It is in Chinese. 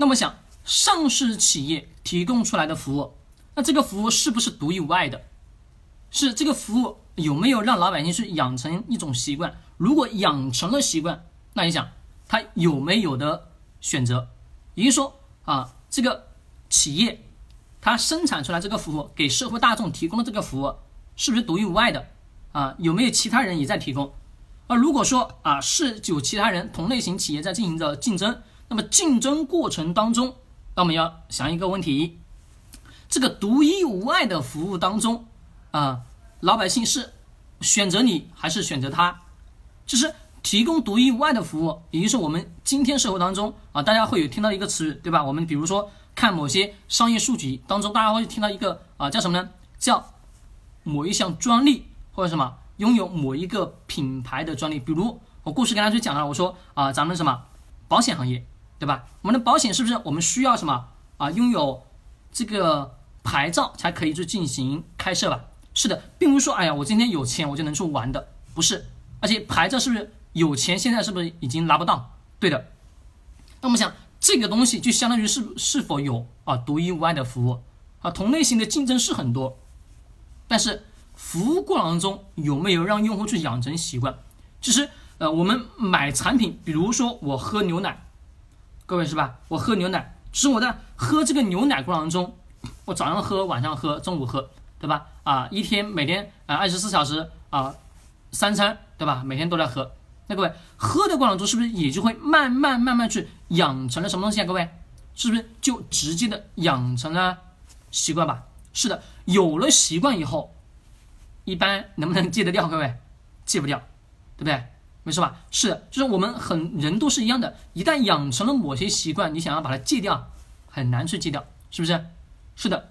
那么想，上市企业提供出来的服务，那这个服务是不是独一无二的？是这个服务有没有让老百姓去养成一种习惯？如果养成了习惯，那你想，他有没有的选择？也就是说啊，这个企业它生产出来这个服务，给社会大众提供的这个服务，是不是独一无二的？啊，有没有其他人也在提供？而如果说啊是有其他人同类型企业在进行着竞争，那么竞争过程当中，那我们要想一个问题：这个独一无二的服务当中，啊，老百姓是选择你还是选择他？就是提供独一无二的服务，也就是我们今天社会当中啊，大家会有听到一个词语，对吧？我们比如说看某些商业数据当中，大家会听到一个啊叫什么呢？叫某一项专利。或者什么拥有某一个品牌的专利，比如我故事跟大家去讲了，我说啊，咱们什么保险行业，对吧？我们的保险是不是我们需要什么啊？拥有这个牌照才可以去进行开设吧？是的，并不是说哎呀，我今天有钱我就能去玩的，不是。而且牌照是不是有钱现在是不是已经拿不到？对的。那我们想这个东西就相当于是是否有啊独一无二的服务啊？同类型的竞争是很多，但是。服务过程当中有没有让用户去养成习惯？其实，呃，我们买产品，比如说我喝牛奶，各位是吧？我喝牛奶，其实我在喝这个牛奶过程中，我早上喝，晚上喝，中午喝，对吧？啊，一天每天啊二十四小时啊三餐，对吧？每天都在喝。那各位喝的过程中是不是也就会慢慢慢慢去养成了什么东西啊？各位是不是就直接的养成了习惯吧？是的，有了习惯以后。一般能不能戒得掉？各位，戒不掉，对不对？没事吧？是的，就是我们很人都是一样的，一旦养成了某些习惯，你想要把它戒掉，很难去戒掉，是不是？是的。